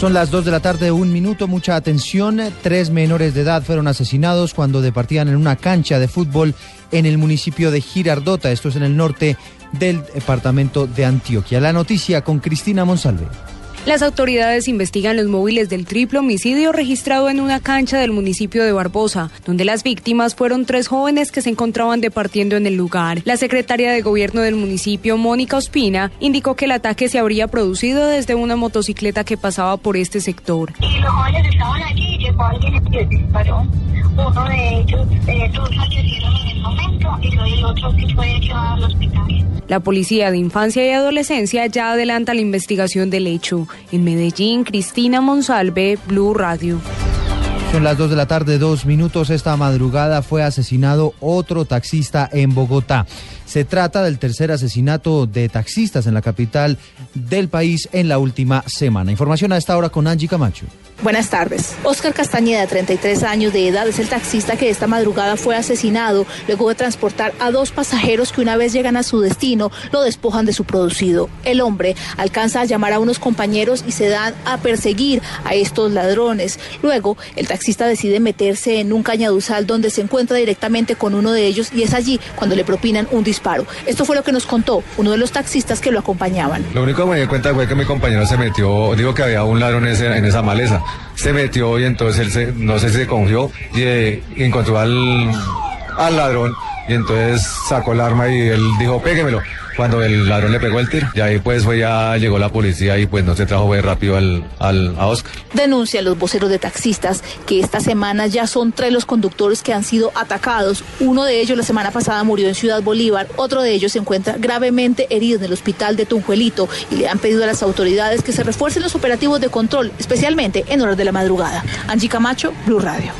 Son las 2 de la tarde, un minuto, mucha atención. Tres menores de edad fueron asesinados cuando departían en una cancha de fútbol en el municipio de Girardota, esto es en el norte del departamento de Antioquia. La noticia con Cristina Monsalve. Las autoridades investigan los móviles del triple homicidio registrado en una cancha del municipio de Barbosa, donde las víctimas fueron tres jóvenes que se encontraban departiendo en el lugar. La secretaria de gobierno del municipio, Mónica Ospina, indicó que el ataque se habría producido desde una motocicleta que pasaba por este sector. Y los jóvenes estaban allí, llegó alguien y disparó. Uno de ellos, eh, fallecieron en el momento y La Policía de Infancia y Adolescencia ya adelanta la investigación del hecho. En Medellín, Cristina Monsalve, Blue Radio. Son las 2 de la tarde, dos minutos. Esta madrugada fue asesinado otro taxista en Bogotá. Se trata del tercer asesinato de taxistas en la capital del país en la última semana. Información a esta hora con Angie Camacho. Buenas tardes. Oscar Castañeda, 33 años de edad, es el taxista que esta madrugada fue asesinado luego de transportar a dos pasajeros que una vez llegan a su destino lo despojan de su producido. El hombre alcanza a llamar a unos compañeros y se dan a perseguir a estos ladrones. Luego, el taxista decide meterse en un cañaduzal donde se encuentra directamente con uno de ellos y es allí cuando le propinan un disparo. Esto fue lo que nos contó uno de los taxistas que lo acompañampañaban. Lo único que me di cuenta fue que mi compañero se metió, digo que había un ladrón en, ese- en esa maleza se metió y entonces él se, no sé si se confió y, eh, encontró al, al ladrón y entonces sacó el arma y él dijo péguemelo. Cuando el ladrón le pegó el tiro, y ahí pues fue ya llegó la policía y pues no se trajo muy rápido al, al, a Oscar. Denuncian los voceros de taxistas que esta semana ya son tres los conductores que han sido atacados. Uno de ellos la semana pasada murió en Ciudad Bolívar, otro de ellos se encuentra gravemente herido en el hospital de Tunjuelito y le han pedido a las autoridades que se refuercen los operativos de control, especialmente en horas de la madrugada. Angie Camacho, Blue Radio.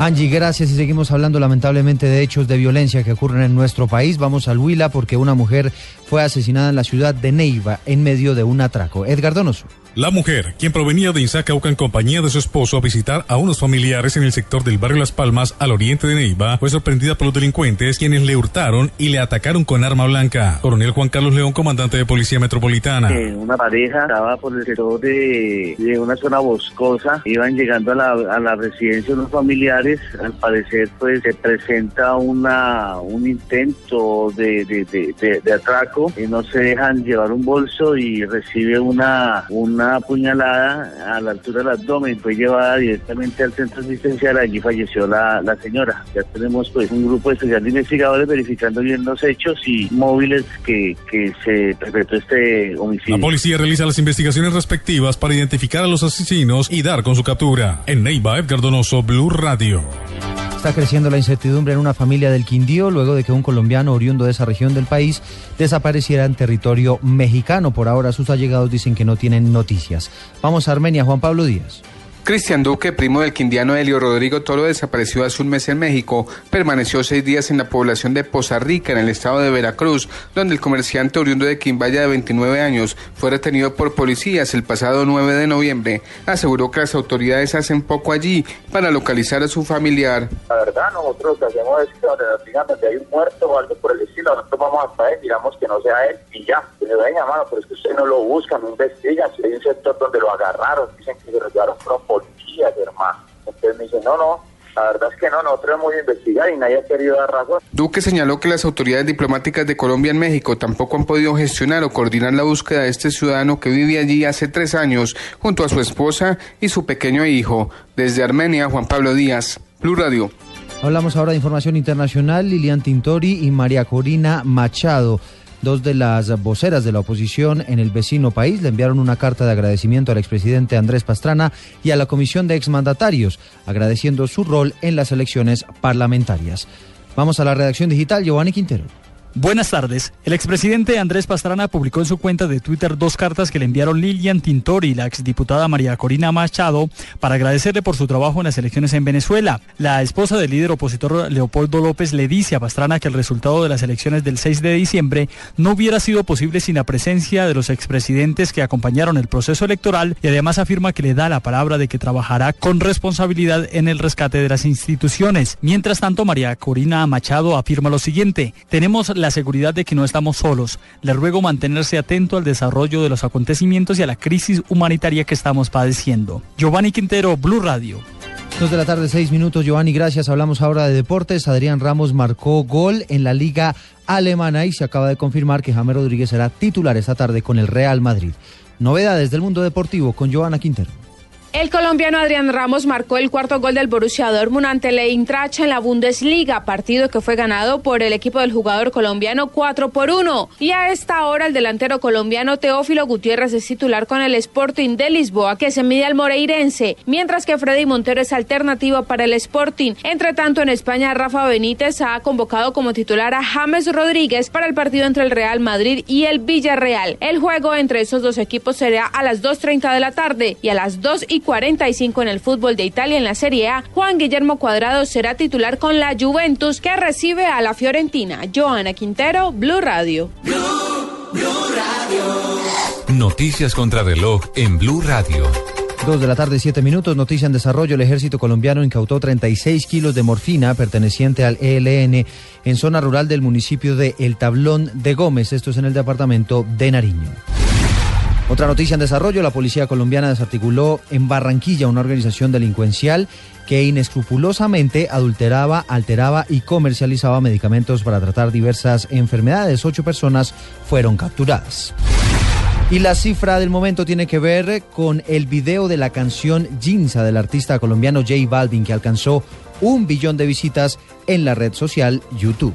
Angie, gracias y seguimos hablando lamentablemente de hechos de violencia que ocurren en nuestro país. Vamos al Huila porque una mujer fue asesinada en la ciudad de Neiva en medio de un atraco. Edgar Donoso. La mujer, quien provenía de Inzacauca en compañía de su esposo a visitar a unos familiares en el sector del barrio Las Palmas, al oriente de Neiva, fue sorprendida por los delincuentes quienes le hurtaron y le atacaron con arma blanca. Coronel Juan Carlos León, comandante de Policía Metropolitana. Eh, una pareja estaba por el sector de, una zona boscosa, iban llegando a la, a la residencia de unos familiares, al parecer pues se presenta una un intento de, de- de atraco, y no se dejan llevar un bolso y recibe una, una puñalada a la altura del abdomen, fue llevada directamente al centro asistencial, allí falleció la, la señora. Ya tenemos pues un grupo especial de investigadores verificando bien los hechos y móviles que, que se perpetró este homicidio. La policía realiza las investigaciones respectivas para identificar a los asesinos y dar con su captura. En Neiva, Edgar Donoso, Blue Radio. Está creciendo la incertidumbre en una familia del Quindío luego de que un colombiano oriundo de esa región del país desapareciera en territorio mexicano. Por ahora sus allegados dicen que no tienen noticias. Vamos a Armenia, Juan Pablo Díaz. Cristian Duque, primo del quindiano Helio Rodrigo Toro, desapareció hace un mes en México. Permaneció seis días en la población de Poza Rica, en el estado de Veracruz, donde el comerciante oriundo de Quimbaya de 29 años fue retenido por policías el pasado 9 de noviembre. Aseguró que las autoridades hacen poco allí para localizar a su familiar. La verdad, nosotros lo que hacemos es que donde nos digan donde hay un muerto o algo por el estilo, nosotros vamos hasta él, digamos que no sea él y ya. Y le ven mano, pero es que usted no lo busca, no investiga. Si hay un sector donde lo agarraron, dicen que se lo llevaron fueron hermano. Entonces me dicen, no, no, la verdad es que no, nosotros hemos investigar y nadie ha querido dar razón. Duque señaló que las autoridades diplomáticas de Colombia en México tampoco han podido gestionar o coordinar la búsqueda de este ciudadano que vive allí hace tres años junto a su esposa y su pequeño hijo. Desde Armenia, Juan Pablo Díaz, Blue Radio. Hablamos ahora de información internacional. Lilian Tintori y María Corina Machado, dos de las voceras de la oposición en el vecino país, le enviaron una carta de agradecimiento al expresidente Andrés Pastrana y a la comisión de exmandatarios, agradeciendo su rol en las elecciones parlamentarias. Vamos a la redacción digital, Giovanni Quintero. Buenas tardes. El expresidente Andrés Pastrana publicó en su cuenta de Twitter dos cartas que le enviaron Lilian Tintori y la exdiputada María Corina Machado para agradecerle por su trabajo en las elecciones en Venezuela. La esposa del líder opositor Leopoldo López le dice a Pastrana que el resultado de las elecciones del 6 de diciembre no hubiera sido posible sin la presencia de los expresidentes que acompañaron el proceso electoral y además afirma que le da la palabra de que trabajará con responsabilidad en el rescate de las instituciones. Mientras tanto, María Corina Machado afirma lo siguiente: tenemos la seguridad de que no estamos solos. Le ruego mantenerse atento al desarrollo de los acontecimientos y a la crisis humanitaria que estamos padeciendo. Giovanni Quintero, Blue Radio. Dos de la tarde, seis minutos. Giovanni, gracias. Hablamos ahora de deportes. Adrián Ramos marcó gol en la Liga Alemana y se acaba de confirmar que James Rodríguez será titular esta tarde con el Real Madrid. Novedades del mundo deportivo con Giovanna Quintero. El colombiano Adrián Ramos marcó el cuarto gol del Borussia Dortmund ante el en la Bundesliga, partido que fue ganado por el equipo del jugador colombiano 4 por 1. Y a esta hora el delantero colombiano Teófilo Gutiérrez es titular con el Sporting de Lisboa, que se mide al Moreirense, mientras que Freddy Montero es alternativa para el Sporting. Entre tanto, en España, Rafa Benítez ha convocado como titular a James Rodríguez para el partido entre el Real Madrid y el Villarreal. El juego entre esos dos equipos será a las 2.30 de la tarde y a las 2 y 45 en el fútbol de Italia en la Serie A, Juan Guillermo Cuadrado será titular con la Juventus que recibe a la Fiorentina. Joana Quintero, Blue Radio. Noticias contra reloj en Blue Radio. Dos de la tarde, siete minutos. Noticia en desarrollo. El ejército colombiano incautó 36 kilos de morfina perteneciente al ELN en zona rural del municipio de El Tablón de Gómez. Esto es en el departamento de Nariño. Otra noticia en desarrollo, la policía colombiana desarticuló en Barranquilla una organización delincuencial que inescrupulosamente adulteraba, alteraba y comercializaba medicamentos para tratar diversas enfermedades. Ocho personas fueron capturadas. Y la cifra del momento tiene que ver con el video de la canción Ginza del artista colombiano J Balvin que alcanzó un billón de visitas en la red social YouTube.